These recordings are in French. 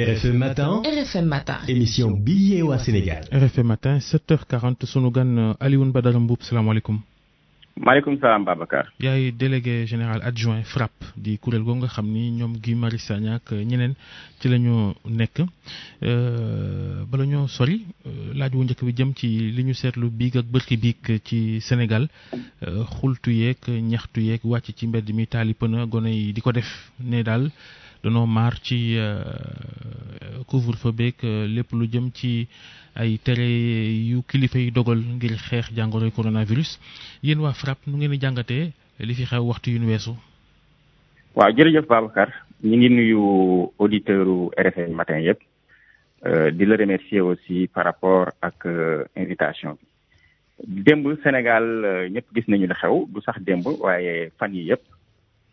RFM Matin, RFM Matin. émission bi yeewaa Sénégal. RFM matin 7h40 sunu gan Alioune Badara Mboup salaamaaleykum. maaleykum salaam Babacar. yaay délégué général adjoint FRAPP di kuréel googu nga xam ni ñoom Guy Marius Sagna ak ñeneen ci la ñu nekk bala ñoo sori laaj wu njëkk bi jëm ci li ñu seetlu biig ak bërki biig ci Sénégal xultu yeeg ñaxtu yeeg wàcc ci mbedd mi taali pëna gone yi di ko def ne daal danoo maar ci couvre-feu beeg lépp lu jëm ci ay tere yu kilifa yi dogal ngir xeex jàngoroy coronavirus. Yéen waa FRAPP nu ngeen di jàngatee li fi xew waxtu yu weesu? waaw jërëjëf Babacar. Ñu ngi nuyu auditeurs RFM matin yëpp. Di la remercier aussi par rapport ak invitation bi. Démb Sénégal ñëpp gis nañu li xew. Du sax démb waaye fan yi yëpp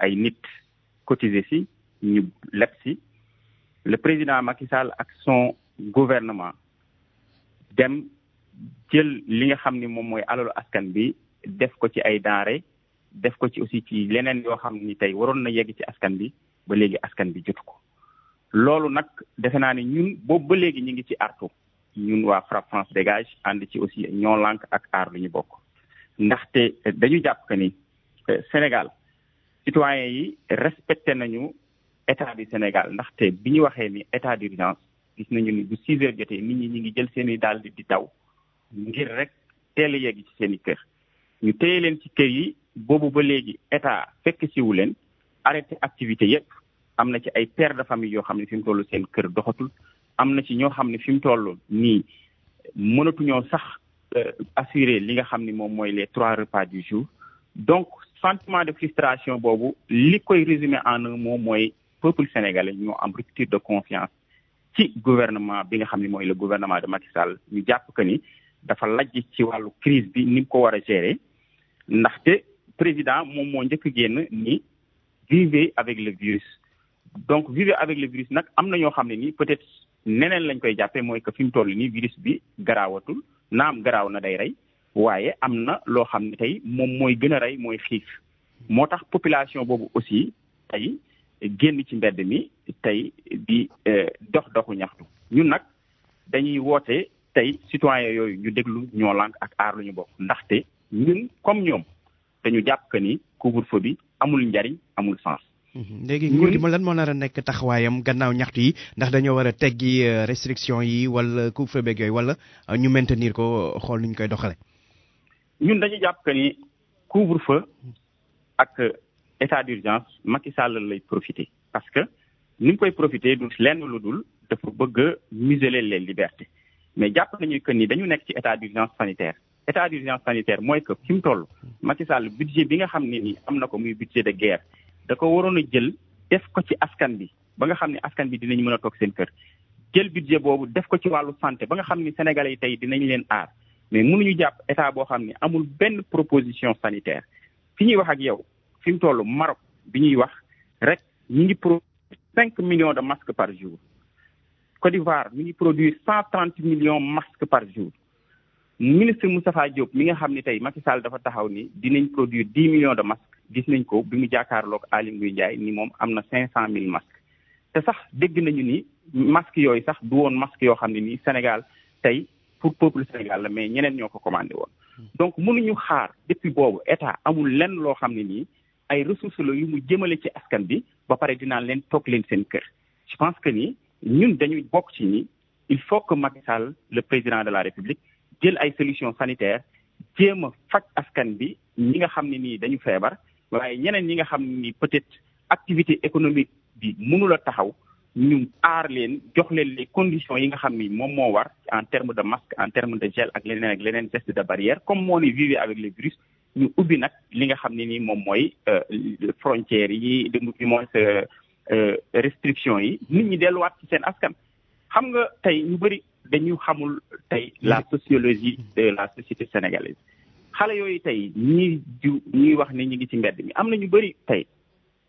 ay nit cotisé si ñu leb si. Le président Macky Sall ak son gouvernement dem jël li nga xam ni moom mooy alalu askan bi def ko ci ay denrées def ko ci aussi ci leneen yoo xam ni tey waroon na yegg ci askan bi ba léegi askan bi jotu ko. Loolu nag defe naa ni ñun boobu ba léegi ñu ngi ci artu. Ñun waa FRAPP France dégage ànd ci aussi ñoo lànk ak aar lu ñu bokk. Ndaxte dañu jàpp que ni Sénégal citoyens yi respecté nañu état du Sénégal. Ndaxte bi ñu waxee ni état d'urgence gis nañu ni bu six heures jotee nit ñi ñu ngi jël seeni daal di daw ngir rek teel a yegg ci seen kër. Ñu téye leen ci kër yi boobu ba léegi état fekk siwu leen arrêté activité yépp. Am na ci ay pères de famille yoo xam ne fi mu seen kër doxatul. Am na ci ñoo xam ne fi mu toll nii mënatuñoo sax assurer li nga xam ni moom mooy les trois repas du jour. Donc sentiment de frustration boobu li koy résumer en un mot mooy peuple sénégalais ñoo am rupture de confiance ci gouvernement bi nga xam ne le gouvernement de Macky Sall. Ñu jàpp que ni dafa lajj ci wàllu crise bi ni mu ko war a gérer ndaxte président moom moo njëkk génn ni vivez avec le virus. Donc vivez avec le virus nag am na ñoo xam nii peut-être neneen lañ koy jàppee mooy que fi mu toll virus bi garaawatul naam garaaw na day rey waaye am na loo xam ne tey moom mooy gën a rey mooy xiif. moo tax population boobu aussi tey génn ci mbedd mi tey di dox doxu ñaxtu. ñun nag dañuy woote tey citoyen yooyu ñu déglu ñoo lànk ak aar lu ñu bokk. ndaxte ñun comme ñoom dañu jàpp que ni couvre-feu bi amul njariñ amul sens. léegi nguur gi lan moo nar a nekk taxawaayam gannaaw ñaxtu yi ndax dañoo war a teggi restriction yi wala couvre-feu beeg yooyu wala ñu maintenir ko xool nu ñu koy doxale. Ñun dañu jàpp que ni couvre-feu ak état d'urgence Macky Sall lay profiter parce que ni mu koy profiter du lenn lu dul dafa bëgg a museler les libertés. Mais jàpp nañu que ni dañu nekk ci état d'urgence sanitaire. État d'urgence sanitaire mooy que fi mu toll Macky Sall budget bi nga xam ne ni am na ko muy budget de guerre da ko waroon a jël def ko ci askan bi ba nga xam ne askan bi dinañ mën a toog seen kër. Jël budget boobu def ko ci wàllu santé ba nga xam ni sénégalais yi tey dinañ leen aar. Mais mënuñu jàpp état boo xam ne amul benn proposition sanitaire. Fi ñuy wax ak yow fi mu toll Maroc bi ñuy wax rek ñi ngi produire cinq millions de masques par jour. Côte d'Ivoire mi ngi produire cent trente millions masques par jour. Ministre Moustapha Diop mi nga xam ne tey Macky Sall dafa taxaw ni dinañ produire dix millions de masques. Gis nañ ko bi mu jàkkaarloog Aly Ngouille Ndiaye ni moom am na cinq cent mille masques. Te sax dégg nañu ni masques yooyu sax du woon masques yoo xam ne nii Sénégal tey pour peuple Sénégal la mais ñeneen ñoo ko commandé woon. Donc mënuñu xaar depuis boobu état amul lenn loo xam ne nii ressources la yu mu jëmale ci askan bi ba pare je pense que ni ñun bokk ni il faut que le président de la République jël ay solutions sanitaires jéem a faj askan bi ñi nga xam ne nii dañu feebar waaye ñeneen ñi nga peut-être activité économique bi ñu aar leen jox leen les conditions yi nga xam ni moom moo war en terme de masque en terme de gel ak leneen ak leneen geste de barrière. Comme moo ni vivre avec le virus ñu ubbi nag li nga xam ne ni moom mooy frontières yi du mooy restriction yi. Nit ñi delluwaat ci seen askan. Xam nga tey ñu bëri dañu xamul tey la sociologie de la société sénégalaise. Xale yooyu tey ñii ju ñuy wax ni ñu ngi ci mbedd mi. Am na ñu bëri tey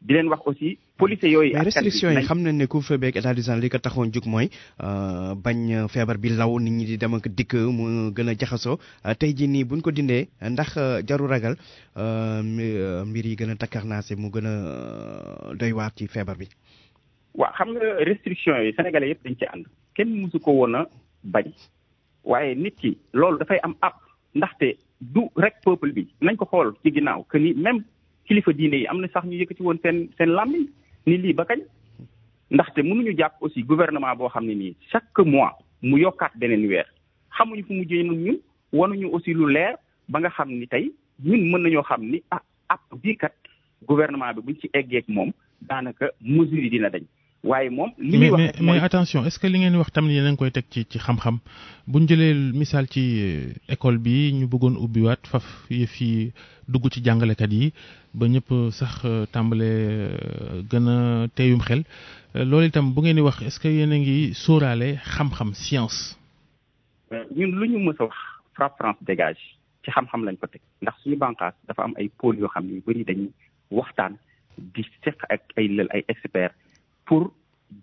di leen wax aussi police yooyu. mais restriction yi xam nañ ne couvre-feu beeg état d'urgence li ko taxoon jug mooy bañ feebar bi law nit ñi di dem ak dikk mu gën a jaxasoo tey jii nii buñ ko dindee ndax jaru ragal mbir yi gën a takkarnaase mu gën a doy waar ci feebar bi. waaw xam nga restriction yi sénégalais yëpp dañ ci ànd kenn mësu ko woon a bañ waaye nit ki loolu dafay am ab ndaxte du rek peuple bi nañ ko xool ci ginnaaw que ni même kilifa diine yi am na sax ñu yëkkati woon seen seen làmmiñ ni lii ba kañ? ndaxte mënuñu jàpp aussi gouvernement boo xam ne nii chaque mois mu yokkaat beneen weer. xamuñu fu mu jëy ñun wanuñu aussi lu leer ba nga xam ni tey ñun mën nañoo xam ni ah ab bii kat gouvernement bi buñ ci eggeeg moom daanaka mesure yi dina dañ. Waaye moom. li muy wax mais mais attention est-ce que li ngeen wax tamit yéen a ngi koy teg ci ci xam-xam? Bu ñu jëlee misaal ci école bi ñu bëggoon ubbiwaat faf yëf yi dugg ci jàngalekat yi ba ñëpp sax tàmbale gën a teeyum xel loolu itam bu ngeen di wax est-ce que yéen a ngi sóoraale xam-xam science? ñun lu ñu mës a wax FRAPP France dégage ci xam-xam lañ ko teg ndax suñu bànqaas dafa am ay pôles yoo xam ne yu bëri dañuy waxtaan di seq ak ay lël ay experts. Pour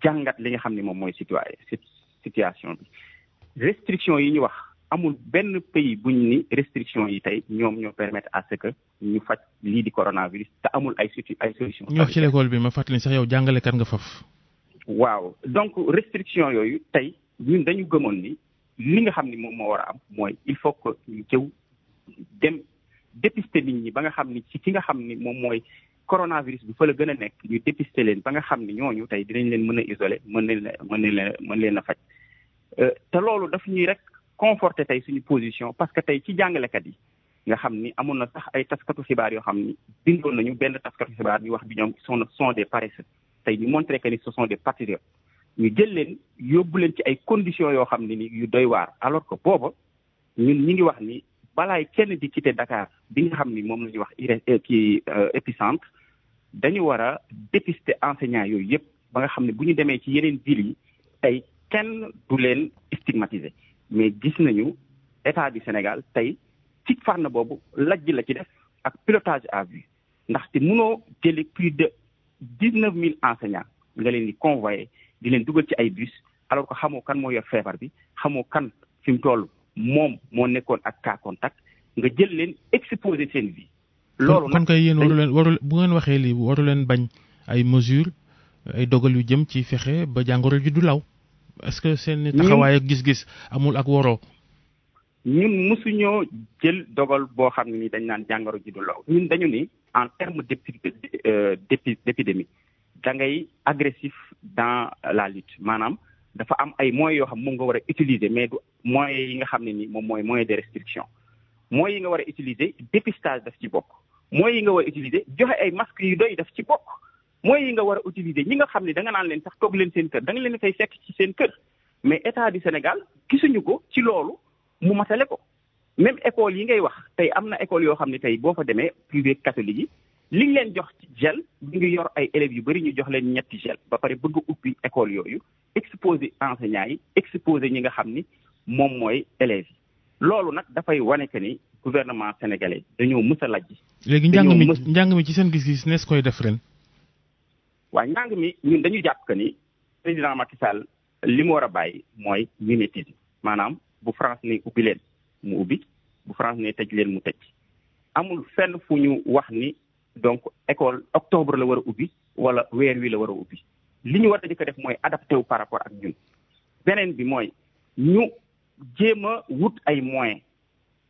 jàngat li nga xam ne moom mooy situation bi. Restriction yi ñu wax amul benn pays buñ ni restriction yi tey ñoom ñoo permettre à ce que ñu faj lii di coronavirus te amul ay situ ay solution ñu wax ci l'école bi ma fàttali sax yow jàngalekat nga faf waaw donc restriction yooyu tey ñun dañu gëmoon ni li nga xam ni moom moo war a am mooy il faut que ñu jëw dem dépister nit ñi ba nga xam ni ci ki nga xam ni moom mooy coronavirus bi fa la gën a nekk ñu dépister leen ba nga xam ni ñooñu tey dinañ leen mën a isoler mën leen mën leen mën leen position parce que tey ci jàngalekat yi nga xam ni amoon na sax ay taskatu xibaar yoo xam ni bindoon nañu benn taskatu xibaar wax bi ñoom sont sont des paresseux. Tey ñu montré que ni ce sont des patriotes. Ñu jël leen yóbbu leen ci ay conditions yoo xam ne alors que booba ñun ñi ngi wax ni balaay kenn di quitter Dakar bi nga xam ni moom la ñuy wax ire kii épicentre dañu war a dépister enseignants yooyu yëpp ba nga xam ne bu ñu demee ci yeneen villes yi tey kenn du leen stigmatiser mais gis nañu état du Sénégal tey ci fànn boobu lajj la ci def ak pilotage à vue ndaxte mënoo jëli plus de dix neuf mille enseignants nga leen di convoyer di leen dugal ci ay bus alors que xamoo kan moo yor feebar bi xamoo kan fi mu toll moom moo nekkoon ak cas contact nga jël leen exposer seen vie. Loolu kon kay yéen waru leen waru bu ngeen waxee lii waru leen bañ ay mesures ay dogal yu jëm ci fexe ba jàngoro ji du law. est-ce que seen taxawaay ak gis-gis amul ak woroo. ñun mosuñoo jël dogal boo xam ne ni dañ naan jàngoro ji du law ñun dañu ni en terme d'épidémie da ngay agressif dans la lutte maanaam dafa am ay moyens yoo xam moom nga war a utiliser mais du moyens yi nga xam ne ni moom mooy moyen de restriction moyens yi nga war a utiliser dépistage daf ci bokk moyens yi nga war a utiliser joxe ay masques yu doy daf ci bokk. A utiliser ñi nga xam ne da mais état du Sénégal gisuñu ko ci loolu mu même école yi ngay wax tey am na école yoo xam ne tey boo fa demee privé catholique yi leen jox ci gel ngi yor ay élèves yu bëri ñu jox leen ñetti gel. Ba pare bëgg école yooyu yi ñi nga xam ni moom mooy élèves yi. Loolu gouvernement sénégalais dañoo mës a lajj. léegi njàng mi njàng mi ci seen gis-gis nees koy def ren. waaw njàng mi ñun dañu jàpp que ni président Macky Sall li mu war a bàyyi mooy mimétisme maanaam bu France ne ubbi leen mu ubbi bu France ne tëj leen mu tëj amul fenn fu ñu wax ni donc école octobre la war a ubbi wala weer wi la war a ubbi li ñu war a jëkk def mooy adapté wu par rapport ak ñun beneen bi mooy ñu jéem a wut ay moyens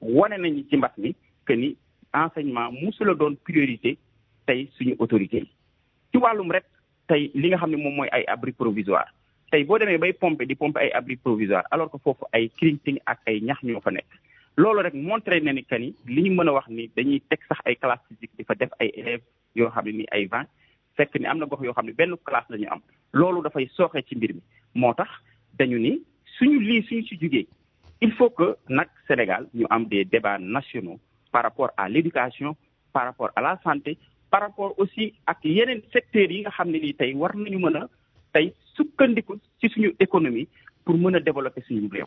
wane nañu ci mbas que ni enseignement musula doon priorité tey suñu autorité yi. Ci wàllum rek tey li abri provisoire. Tey boo demee bay pomper di pomper ay abri provisoire alors que foofu ay crinting ak ay ñax ñoo fa nekk. Loolu rek montré na ni que ni a wax ni dañuy teg sax classe physique di fa def ay élèves yoo xam ne ni ay vingt. Fekk classe la ñu am. Loolu dafay ci mbir mi il faut que nag Sénégal ñu am des débats nationaux par rapport à l'éducation par rapport à la santé par rapport aussi ak yeneen secteurs yi nga xam ne nii tey war nañu mën a tey sukkandiku ci suñu économie pour mën a développer suñu réew.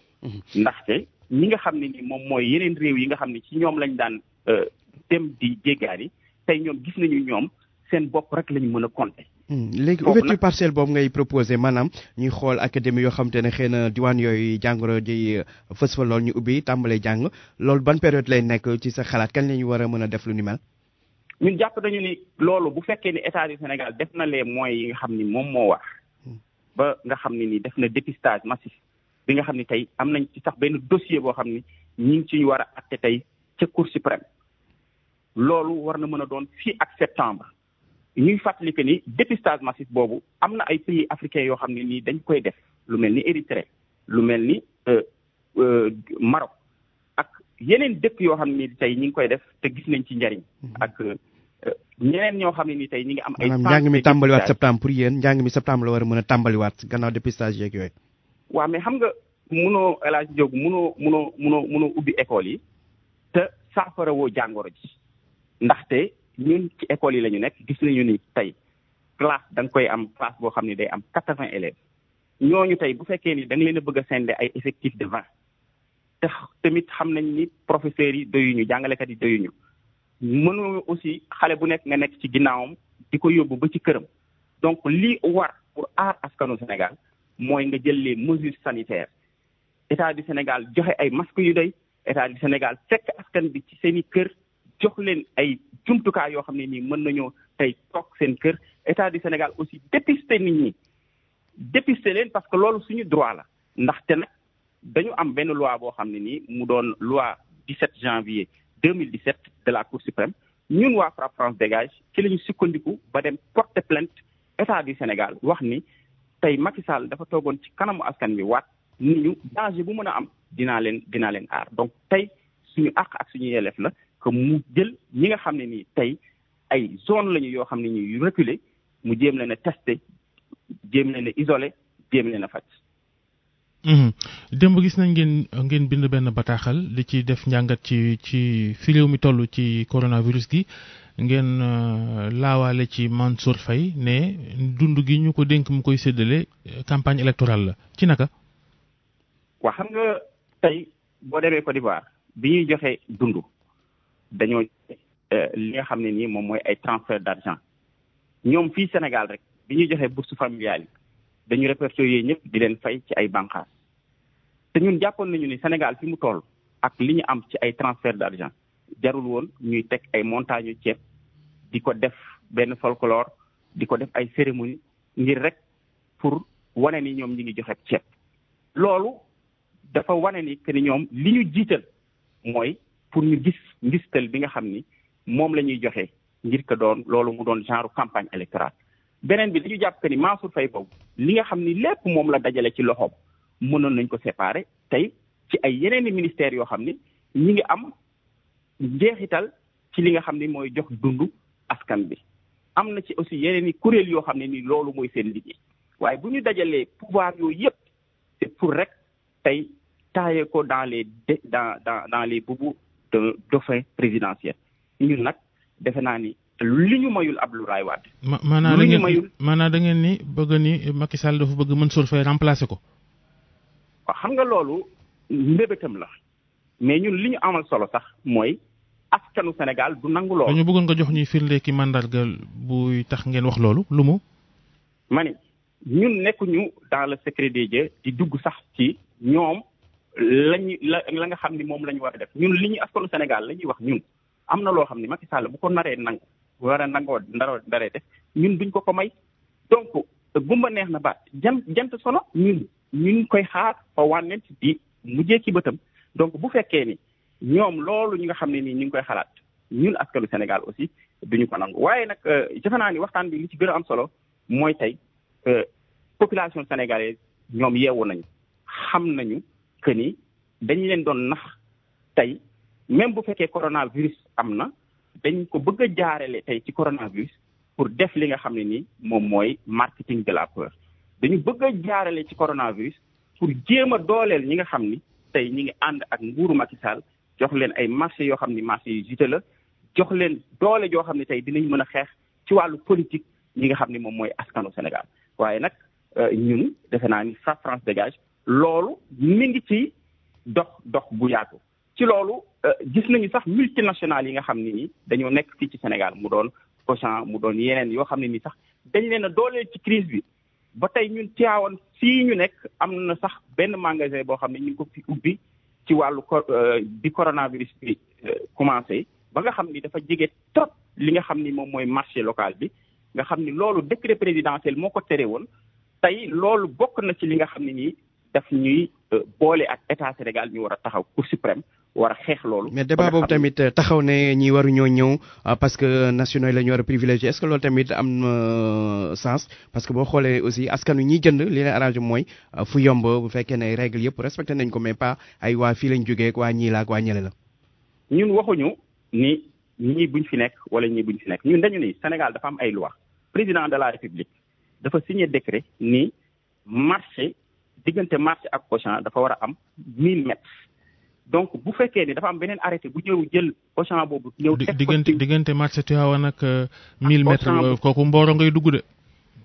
ndaxte ñi nga xam ne ni moom mooy yeneen réew yi nga xam ne ci ñoom lañ daan dem di jéggaani tey ñoom gis nañu ñoom seen bopp rek lañu mën a compter. Léegi ouverture partielle boobu ngay proposé maanaam ñuy xool académie yoo xam te ne xëy na diwaan yooyu jàngoro ji fës fa lool ñu ubbi tàmbalee jàng. Loolu ban période lay nekk ci sa xalaat? Kañ la ñu war a mën a def lu ni mel? ñun jàpp nañu ni loolu bu fekkee ni état du Sénégal def na les moyens yi nga xam ni moom moo war. Ba nga xam ne ni def na dépistage massif. Bi nga xam ni tey am nañ ci sax benn dossier boo xam ni ñi ngi ci war a atte tey ca Cour suprême. Loolu war na mën a doon fii ak septembre ñuy fàttali que ni dépistage massif boobu am na ay pays africains yoo xam ne nii dañ koy def lu mel ni Érythrée lu mel ni Maroc ak yeneen dëkk yoo xam ne ni tey ñu ngi koy def te gis nañ ci njariñ ak ñeneen ñoo xam ne nii tey ñu ngi am ay maanaam njàng mi tàmbaliwaat septembre pour yéen njàng mi septembre la war a mën a tàmbaliwaat gannaaw dépistage yeeg yooyu. Waaw mais xam nga munoo El Hadj Diop munoo munoo munoo munoo ubbi école yi te saafara woo jàngoro ji ndaxte ñun ci école yi classe da am classe boo xam ne am quatre vingt élèves. Ñooñu tey bu fekkee ni da leen a bëgg a sende ay effectif de vingt te tamit xam nañ ni professeurs yi doyuñu jàngalekat aussi xale bu nekk nga nekk ci ginnaawam di donc lii war pour aar askanu Sénégal mooy nga jël les mesures sanitaires. État du Sénégal joxe ay masques yu doy état du Sénégal fekk askan bi ci seen jox leen ay jumtukaay yoo xam du Sénégal aussi nit ñi. Parce que loolu suñu droit la. Ndaxte nag am benn loi boo xam ne loi 17 janvier 2017 de la Cour suprême. Ñun waa France dégage ci la ñu sukkandiku ba dem porter plainte. État du Sénégal wax ni tey Macky Sall dafa toogoon ci kanamu askan waat ni donc tey que mu jël ñi nga xam ne nii tey ay zone lañu yoo xam ne ñuy yu reculé mu jéem leen a testé jéem leen a isolé jéem leen a faj. démb gis nañ ngeen ngeen bind benn bataaxal li ci def njàngat ci ci fi réew mi toll ci coronavirus gi ngeen laawaale ci Mansour Faye ne dund gi ñu ko dénk mu koy séddale campagne électorale la ci naka. waa xam nga tey boo demee Côte d'Ivoire bi ñuy joxe dund dañoo li nga xam ne nii moom mooy ay transfert d'argent. Ñoom fii Sénégal rek bi ñuy joxee bourse familiale yi dañu répertorier ñëpp di leen fay ci ay bànqaas te ñun jàppoon nañu ni Sénégal fi mu toll ak li ñu am ci ay transfert d'argent jarul woon ñuy teg ay montagne ceeb di ko def benn folklore di ko def ay cérémonie ngir rek pour wane ni ñoom ñi ngi joxe ceeb. Loolu dafa wane ni que ni ñoom li ñu jiital mooy pour ñu gis ngistal bi nga xam ni moom la ñuy joxe ngir ko doon loolu mu doon campagne électorale. Beneen bi dañu jàpp que ni Mansour Faye boobu li nga xam ni lépp moom la dajale ci loxoom mënoon nañ ko séparer tey ci ay yeneen ministères yoo ni ñi ngi am njeexital ci li nga xam ni mooy jox dund askan aussi yeneen i kuréel yoo xam ne ni loolu mooy seen liggéey. Waaye pouvoir yooyu yëpp pour rek tey ko dans les dans dans dans les boubous de dauphin présidentiel ñun nag defe naa ni li ñu mayul Abdoulaye Wade. ma maanaa da ngeen maanaa da ngeen ni bëgg ni Macky Sall dafa bëgg Mansour Faye remplacer ko. waaw xam nga loolu mbébétam la mais ñun li ñu amal solo sax mooy askanu Sénégal du nangu loolu. dañu bëggoon nga jox ñuy firnde ki mandarga buy tax ngeen wax loolu lu mu. ma ni ñun nekkuñu dans le secret des dieux di dugg sax ci ñoom lañu la la nga xam ni moom la ñu war a def. Ñun li ñuy askanu Sénégal la ñuy wax ñun. Am na loo xam ni Macky Sall bu ko naree nangu war a nangoo ndaroo def ñun duñ ko ko may. Donc gumba neex na baat. Jant jant solo ñun ñu koy xaar fa wànnent di mujjee ci bëtam. Donc bu fekkee ni ñoom loolu ñi nga xam ne nii ñu ngi koy xalaat ñun askanu Sénégal aussi duñu ko nangu. Waaye nag defe naa ni waxtaan bi li ci gën a am solo mooy tey population sénégalaise ñoom yeewu nañu nañu que ni dañ leen doon nax tey même bu fekkee coronavirus am na dañ ko bëgg a jaarale tey ci coronavirus pour def li nga xam ne nii moom mooy marketing de la peur. Dañu bëgg a jaarale ci coronavirus pour jéem a dooleel ñi nga xam ni tey ñi ngi ànd ak nguuru Macky Sall jox leen ay marché yoo xam ni marché yu jité la jox leen doole joo xam ne tey dinañ mën a xeex ci wàllu politique ñi nga xam ni moom mooy askanu Sénégal. Waaye nag ñun defe naa ni FRAPP France loolu mi ngi ci dox dox bu yaatu. Ci loolu gis nañu sax multinationales yi nga xam ne ni dañoo nekk fii ci Sénégal. Mu doon Auchan mu doon yeneen yoo xam ne ni sax dañ leen a dooleel ci crise bi. Ba tey ñun Tivaouane fii ñu nekk am na sax benn magasin boo xam ne ñu ko fi ubbi ci wàllu bi coronavirus bi commencé. Ba nga xam ni dafa jege trop li nga xam ni moom mooy marché local bi. Nga xam ni loolu décret présidentiel moo ko tere woon. Tey loolu bokk na ci li nga xam ne nii daf ñuy boole ak état Sénégal ñu war a taxaw cour suprême war a xeex loolu. mais débat boobu tamit taxaw ne ñi waruñoo ñëw parce que nationaux yi la ñu war a privilégié est ce que loolu tamit am na sens? Parce que boo xoolee aussi askan wi ñiy jënd li leen arrangé mooy fu yomb bu fekkee ne règle yëpp respecté nañ ko mais pas ay waa fii lañ jógee ak waa ñii la ak waa ñële la. ñun waxuñu ni ñii buñ fi nekk wala ñii buñ fi nekk ñun dañu ni Sénégal dafa am ay loi président de la république dafa signé décret ni marché diggante marché ak Auchan dafa war a am 1000 mètres. donc bu fekkee ni dafa am beneen arrêté bu ñëw jël Auchan boobu. ñëw teg ko diggante diggante marché Tivaouane ak 1000 mètres kooku Mboro ngay dugg de.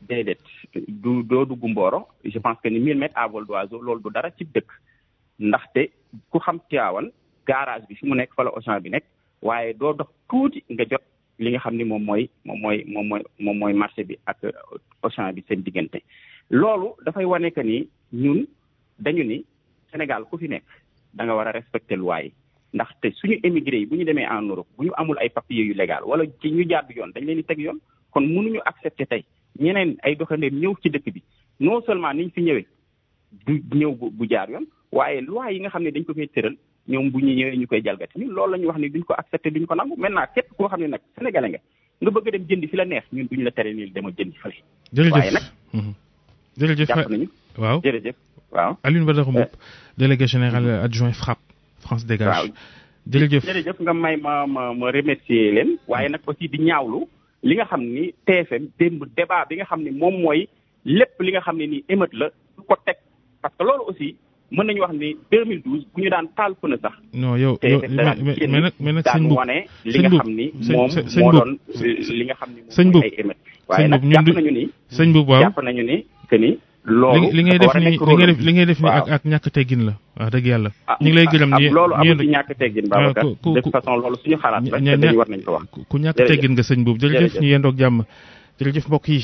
déedéet du doo dugg Mboro je pense que ni 1000 mètres à vol d'oiseau loolu du dara ci dëkk ndaxte ku xam Tivaouane garage bi fi mu nekk fa la Auchan bi nekk waaye doo dox tuuti nga jot li nga xam ni moom mooy moom mooy moom mooy moom mooy marché bi ak Auchan bi seen diggante. loolu dafay wane que ni ñun dañu ni Sénégal ku fi nekk. da nga war a respecter loi yi. Ndaxte suñu émigré yi bu ñu demee en Europe bu ñu amul ay papiers yu légal wala ci ñu jàdd yoon dañ leen di teg yoon. Kon mënuñu accepter tey ñeneen ay doxandéem ñëw ci dëkk bi. Non seulement niñ fi ñëwee du ñëw bu jaar yoon waaye loi yi nga xam ne dañ ko fay tëral ñoom bu ñu ñëwee ñu koy jalgati. Ñun loolu la ñu wax ni duñ ko accepter duñ ko nangu. Maintenant képp koo xam ne nag sénégalais nga nga bëgg a dem jëndi fi la neex ñun duñ la tere nii dama jëndi fële. waaye nag jërëjëf. jàpp nañu waaw. Jërëjëf. Waaw. Alioune Badara Mboup délégué général adjoint FRAPP France dégage. Waaw. Jërëjëf. Jërëjëf nga may ma ma ma remercier leen. Waaye nag aussi di ñaawlu li nga xam ni TFM démb débat bi nga xam ni moom mooy lépp li nga xam ne nii émeute la du ko teg. Parce que loolu aussi mën nañu wax ni 2012 bu ñu daan taal fëna sax. non yow yow mais mais nag mais nag sëñ daan Mboup wane li nga xam ni moom sëñ moo Mboup doon li nga xam ni sëñ moom Mboup mooy ay émeute. waaye nag Mboup ñun jàpp du- nañu ni sëñ Mboup waaw. jàpp nañu ni que ni loolu li ngay def nii li ngay def li ngay def nii ak ak ñàkk teggin la wax dëgg yàlla. Ah ñu ngi lay gërëm ah, ni loolu ni amul ci ñàkk teggin Babacar. de toute façon loolu suñu xalaat la te dañu war nañ ko wax. ku ñàkk teggin nga sëñ boobu. Jërëjëf. ñu yendoog jàmm. Jërëjëf mbokk yi.